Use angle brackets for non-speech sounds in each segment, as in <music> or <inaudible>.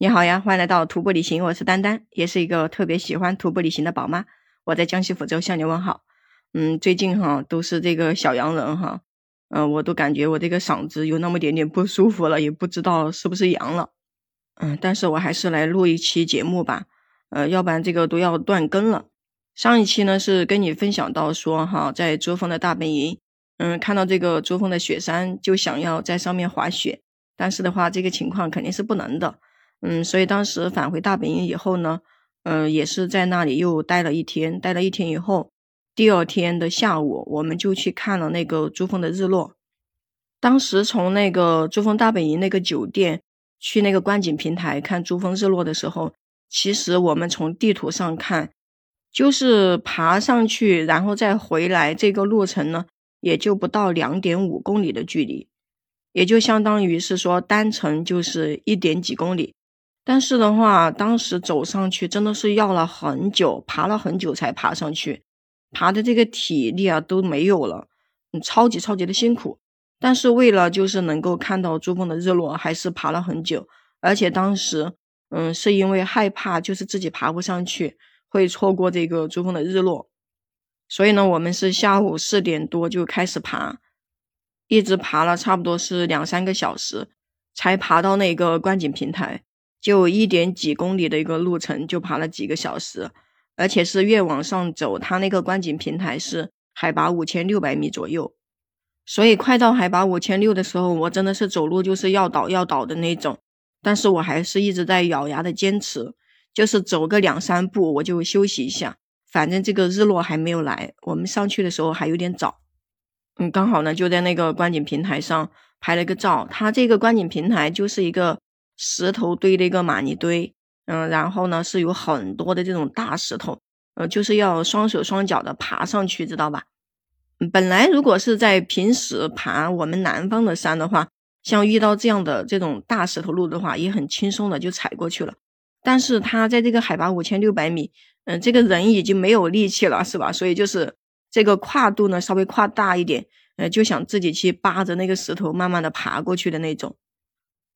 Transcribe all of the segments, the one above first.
你好呀，欢迎来到徒步旅行，我是丹丹，也是一个特别喜欢徒步旅行的宝妈。我在江西抚州向你问好。嗯，最近哈都是这个小阳人哈，嗯，我都感觉我这个嗓子有那么点点不舒服了，也不知道是不是阳了。嗯，但是我还是来录一期节目吧，呃，要不然这个都要断更了。上一期呢是跟你分享到说哈，在珠峰的大本营，嗯，看到这个珠峰的雪山就想要在上面滑雪，但是的话这个情况肯定是不能的。嗯，所以当时返回大本营以后呢，嗯，也是在那里又待了一天。待了一天以后，第二天的下午，我们就去看了那个珠峰的日落。当时从那个珠峰大本营那个酒店去那个观景平台看珠峰日落的时候，其实我们从地图上看，就是爬上去然后再回来这个路程呢，也就不到两点五公里的距离，也就相当于是说单程就是一点几公里。但是的话，当时走上去真的是要了很久，爬了很久才爬上去，爬的这个体力啊都没有了，嗯，超级超级的辛苦。但是为了就是能够看到珠峰的日落，还是爬了很久。而且当时，嗯，是因为害怕就是自己爬不上去，会错过这个珠峰的日落，所以呢，我们是下午四点多就开始爬，一直爬了差不多是两三个小时，才爬到那个观景平台。就一点几公里的一个路程，就爬了几个小时，而且是越往上走，它那个观景平台是海拔五千六百米左右，所以快到海拔五千六的时候，我真的是走路就是要倒要倒的那种，但是我还是一直在咬牙的坚持，就是走个两三步我就休息一下，反正这个日落还没有来，我们上去的时候还有点早，嗯，刚好呢就在那个观景平台上拍了个照，它这个观景平台就是一个。石头堆的一个玛尼堆，嗯，然后呢是有很多的这种大石头，呃，就是要双手双脚的爬上去，知道吧？本来如果是在平时爬我们南方的山的话，像遇到这样的这种大石头路的话，也很轻松的就踩过去了。但是他在这个海拔五千六百米，嗯，这个人已经没有力气了，是吧？所以就是这个跨度呢稍微跨大一点，呃，就想自己去扒着那个石头慢慢的爬过去的那种。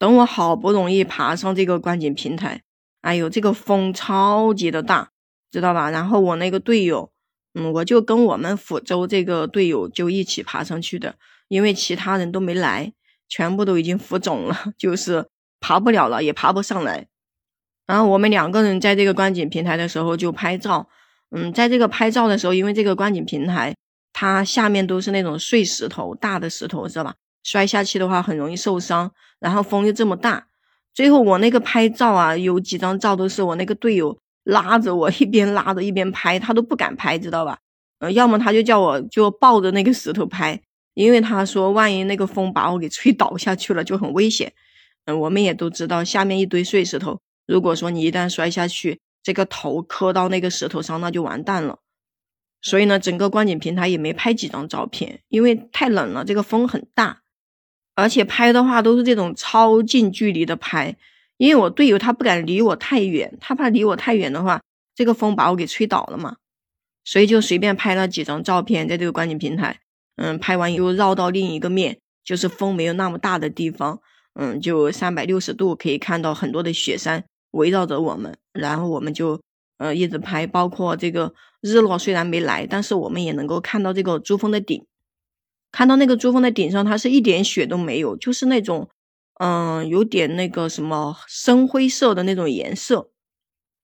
等我好不容易爬上这个观景平台，哎呦，这个风超级的大，知道吧？然后我那个队友，嗯，我就跟我们抚州这个队友就一起爬上去的，因为其他人都没来，全部都已经浮肿了，<laughs> 就是爬不了了，也爬不上来。然后我们两个人在这个观景平台的时候就拍照，嗯，在这个拍照的时候，因为这个观景平台它下面都是那种碎石头，大的石头，知道吧？摔下去的话很容易受伤，然后风又这么大，最后我那个拍照啊，有几张照都是我那个队友拉着我 <laughs> 一边拉着一边拍，他都不敢拍，知道吧？呃，要么他就叫我就抱着那个石头拍，因为他说万一那个风把我给吹 <laughs> 倒下去了就很危险。嗯，我们也都知道下面一堆碎石头，如果说你一旦摔下去，这个头磕到那个石头上，那就完蛋了。所以呢，整个观景平台也没拍几张照片，因为太冷了，这个风很大。而且拍的话都是这种超近距离的拍，因为我队友他不敢离我太远，他怕离我太远的话，这个风把我给吹倒了嘛，所以就随便拍了几张照片在这个观景平台，嗯，拍完又绕到另一个面，就是风没有那么大的地方，嗯，就三百六十度可以看到很多的雪山围绕着我们，然后我们就呃一直拍，包括这个日落虽然没来，但是我们也能够看到这个珠峰的顶。看到那个珠峰的顶上，它是一点雪都没有，就是那种，嗯，有点那个什么深灰色的那种颜色。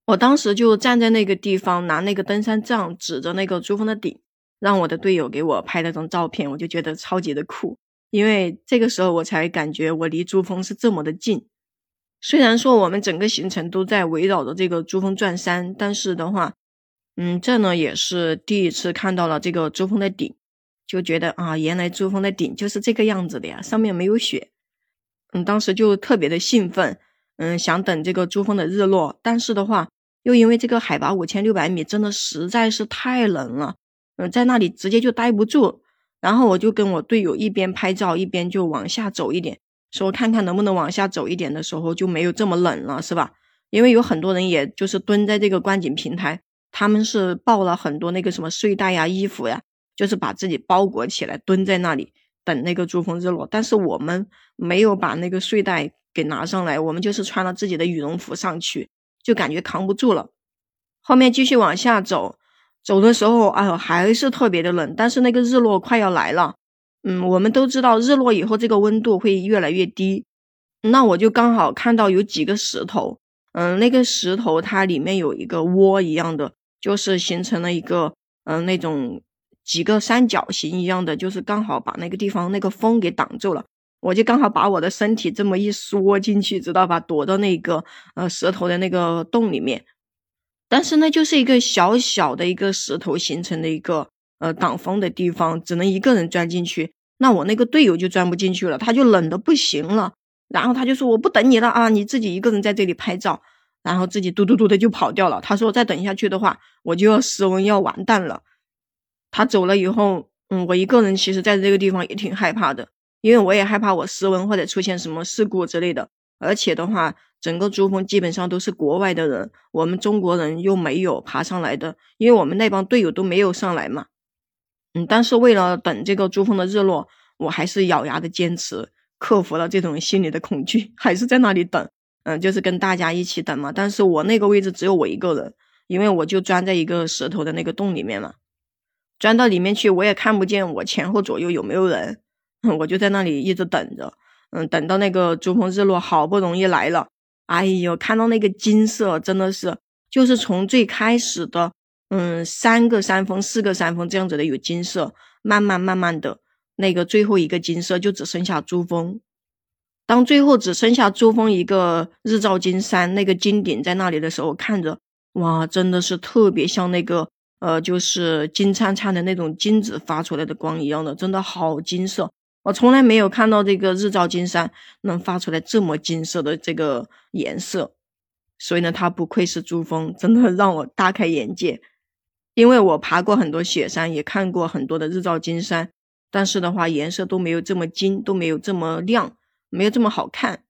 我当时就站在那个地方，拿那个登山杖指着那个珠峰的顶，让我的队友给我拍了张照片，我就觉得超级的酷。因为这个时候我才感觉我离珠峰是这么的近。虽然说我们整个行程都在围绕着这个珠峰转山，但是的话，嗯，这呢也是第一次看到了这个珠峰的顶。就觉得啊，原来珠峰的顶就是这个样子的呀，上面没有雪。嗯，当时就特别的兴奋，嗯，想等这个珠峰的日落。但是的话，又因为这个海拔五千六百米，真的实在是太冷了，嗯，在那里直接就待不住。然后我就跟我队友一边拍照，一边就往下走一点，说看看能不能往下走一点的时候就没有这么冷了，是吧？因为有很多人也就是蹲在这个观景平台，他们是抱了很多那个什么睡袋呀、衣服呀。就是把自己包裹起来，蹲在那里等那个珠峰日落。但是我们没有把那个睡袋给拿上来，我们就是穿了自己的羽绒服上去，就感觉扛不住了。后面继续往下走，走的时候，哎呦，还是特别的冷。但是那个日落快要来了，嗯，我们都知道日落以后这个温度会越来越低。那我就刚好看到有几个石头，嗯，那个石头它里面有一个窝一样的，就是形成了一个，嗯，那种几个三角形一样的，就是刚好把那个地方那个风给挡住了。我就刚好把我的身体这么一缩进去，知道吧？躲到那个呃石头的那个洞里面。但是呢，就是一个小小的一个石头形成的一个呃挡风的地方，只能一个人钻进去。那我那个队友就钻不进去了，他就冷的不行了。然后他就说：“我不等你了啊，你自己一个人在这里拍照。”然后自己嘟嘟嘟的就跑掉了。他说：“再等下去的话，我就要失温，要完蛋了。”他走了以后，嗯，我一个人其实在这个地方也挺害怕的，因为我也害怕我失温或者出现什么事故之类的。而且的话，整个珠峰基本上都是国外的人，我们中国人又没有爬上来的，因为我们那帮队友都没有上来嘛。嗯，但是为了等这个珠峰的日落，我还是咬牙的坚持。克服了这种心理的恐惧，<laughs> 还是在那里等，嗯，就是跟大家一起等嘛。但是我那个位置只有我一个人，因为我就钻在一个石头的那个洞里面嘛，钻到里面去，我也看不见我前后左右有没有人，我就在那里一直等着，嗯，等到那个珠峰日落好不容易来了，哎呦，看到那个金色，真的是，就是从最开始的，嗯，三个山峰、四个山峰这样子的有金色，慢慢慢慢的。那个最后一个金色就只剩下珠峰，当最后只剩下珠峰一个日照金山那个金顶在那里的时候，看着哇，真的是特别像那个呃，就是金灿灿的那种金子发出来的光一样的，真的好金色。我从来没有看到这个日照金山能发出来这么金色的这个颜色，所以呢，它不愧是珠峰，真的让我大开眼界。因为我爬过很多雪山，也看过很多的日照金山。但是的话，颜色都没有这么金，都没有这么亮，没有这么好看，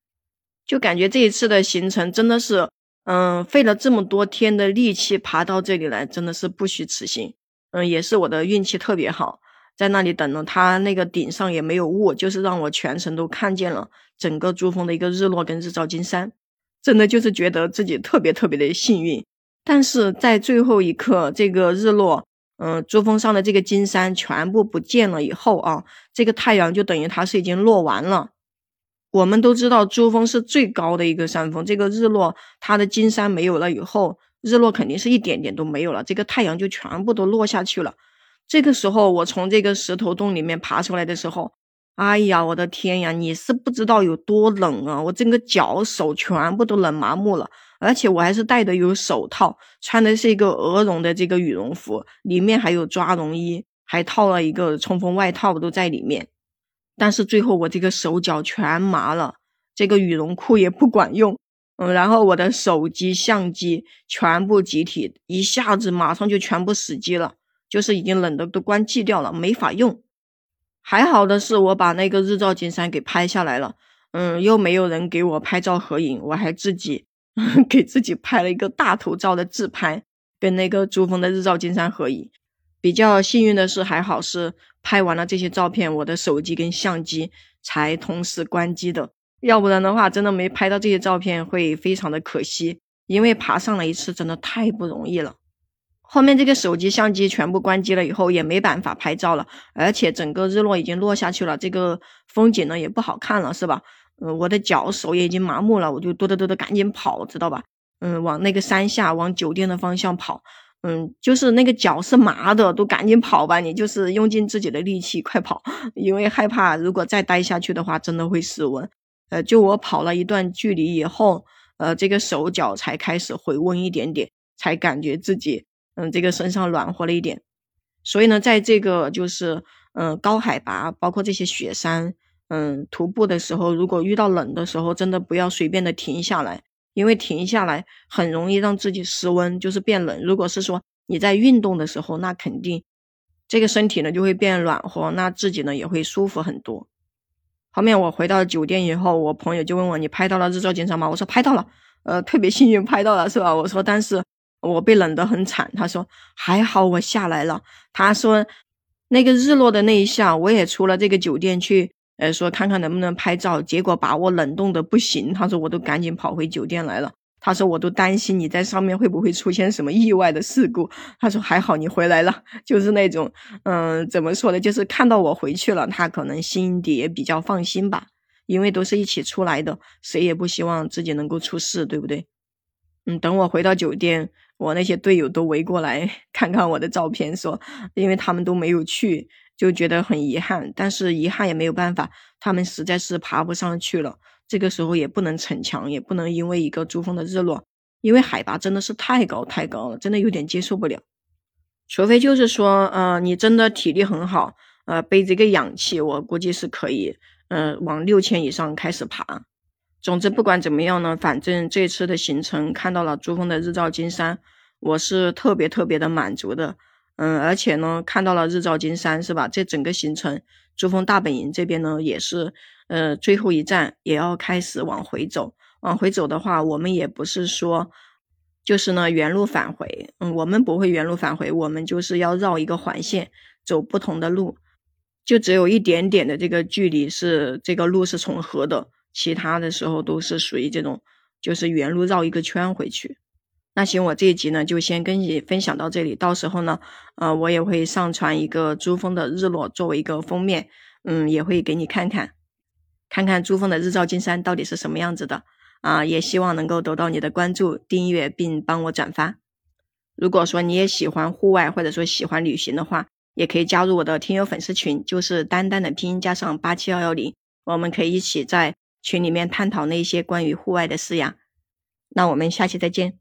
就感觉这一次的行程真的是，嗯，费了这么多天的力气爬到这里来，真的是不虚此行。嗯，也是我的运气特别好，在那里等了，它那个顶上也没有雾，就是让我全程都看见了整个珠峰的一个日落跟日照金山，真的就是觉得自己特别特别的幸运。但是在最后一刻，这个日落。嗯，珠峰上的这个金山全部不见了以后啊，这个太阳就等于它是已经落完了。我们都知道珠峰是最高的一个山峰，这个日落它的金山没有了以后，日落肯定是一点点都没有了，这个太阳就全部都落下去了。这个时候我从这个石头洞里面爬出来的时候，哎呀，我的天呀，你是不知道有多冷啊！我整个脚手全部都冷麻木了。而且我还是戴的有手套，穿的是一个鹅绒的这个羽绒服，里面还有抓绒衣，还套了一个冲锋外套都在里面。但是最后我这个手脚全麻了，这个羽绒裤也不管用，嗯，然后我的手机、相机全部集体一下子马上就全部死机了，就是已经冷的都关机掉了，没法用。还好的是我把那个日照金山给拍下来了，嗯，又没有人给我拍照合影，我还自己。<laughs> 给自己拍了一个大头照的自拍，跟那个珠峰的日照金山合影。比较幸运的是，还好是拍完了这些照片，我的手机跟相机才同时关机的。要不然的话，真的没拍到这些照片会非常的可惜。因为爬上了一次真的太不容易了。后面这个手机相机全部关机了以后，也没办法拍照了，而且整个日落已经落下去了，这个风景呢也不好看了，是吧？嗯，我的脚手也已经麻木了，我就哆哆哆的赶紧跑，知道吧？嗯，往那个山下，往酒店的方向跑。嗯，就是那个脚是麻的，都赶紧跑吧！你就是用尽自己的力气，快跑，<laughs> 因为害怕如果再待下去的话，真的会失温。呃，就我跑了一段距离以后，呃，这个手脚才开始回温一点点，才感觉自己，嗯，这个身上暖和了一点。所以呢，在这个就是，嗯，高海拔，包括这些雪山。嗯，徒步的时候，如果遇到冷的时候，真的不要随便的停下来，因为停下来很容易让自己失温，就是变冷。如果是说你在运动的时候，那肯定这个身体呢就会变暖和，那自己呢也会舒服很多。后面我回到酒店以后，我朋友就问我：“你拍到了日照金山吗？”我说：“拍到了，呃，特别幸运拍到了，是吧？”我说：“但是我被冷得很惨。”他说：“还好我下来了。”他说：“那个日落的那一下，我也出了这个酒店去。”呃，说看看能不能拍照，结果把我冷冻的不行。他说我都赶紧跑回酒店来了。他说我都担心你在上面会不会出现什么意外的事故。他说还好你回来了，就是那种，嗯，怎么说呢？就是看到我回去了，他可能心底也比较放心吧，因为都是一起出来的，谁也不希望自己能够出事，对不对？嗯，等我回到酒店，我那些队友都围过来 <laughs> 看看我的照片，说，因为他们都没有去。就觉得很遗憾，但是遗憾也没有办法，他们实在是爬不上去了。这个时候也不能逞强，也不能因为一个珠峰的日落，因为海拔真的是太高太高了，真的有点接受不了。除非就是说，呃，你真的体力很好，呃，背着一个氧气，我估计是可以，呃，往六千以上开始爬。总之不管怎么样呢，反正这次的行程看到了珠峰的日照金山，我是特别特别的满足的。嗯，而且呢，看到了日照金山，是吧？这整个行程，珠峰大本营这边呢，也是，呃，最后一站也要开始往回走。往回走的话，我们也不是说，就是呢原路返回。嗯，我们不会原路返回，我们就是要绕一个环线，走不同的路，就只有一点点的这个距离是这个路是重合的，其他的时候都是属于这种，就是原路绕一个圈回去。那行，我这一集呢就先跟你分享到这里。到时候呢，呃，我也会上传一个珠峰的日落作为一个封面，嗯，也会给你看看，看看珠峰的日照金山到底是什么样子的啊！也希望能够得到你的关注、订阅，并帮我转发。如果说你也喜欢户外或者说喜欢旅行的话，也可以加入我的听友粉丝群，就是丹丹的拼音加上八七幺幺零，我们可以一起在群里面探讨那些关于户外的事呀。那我们下期再见。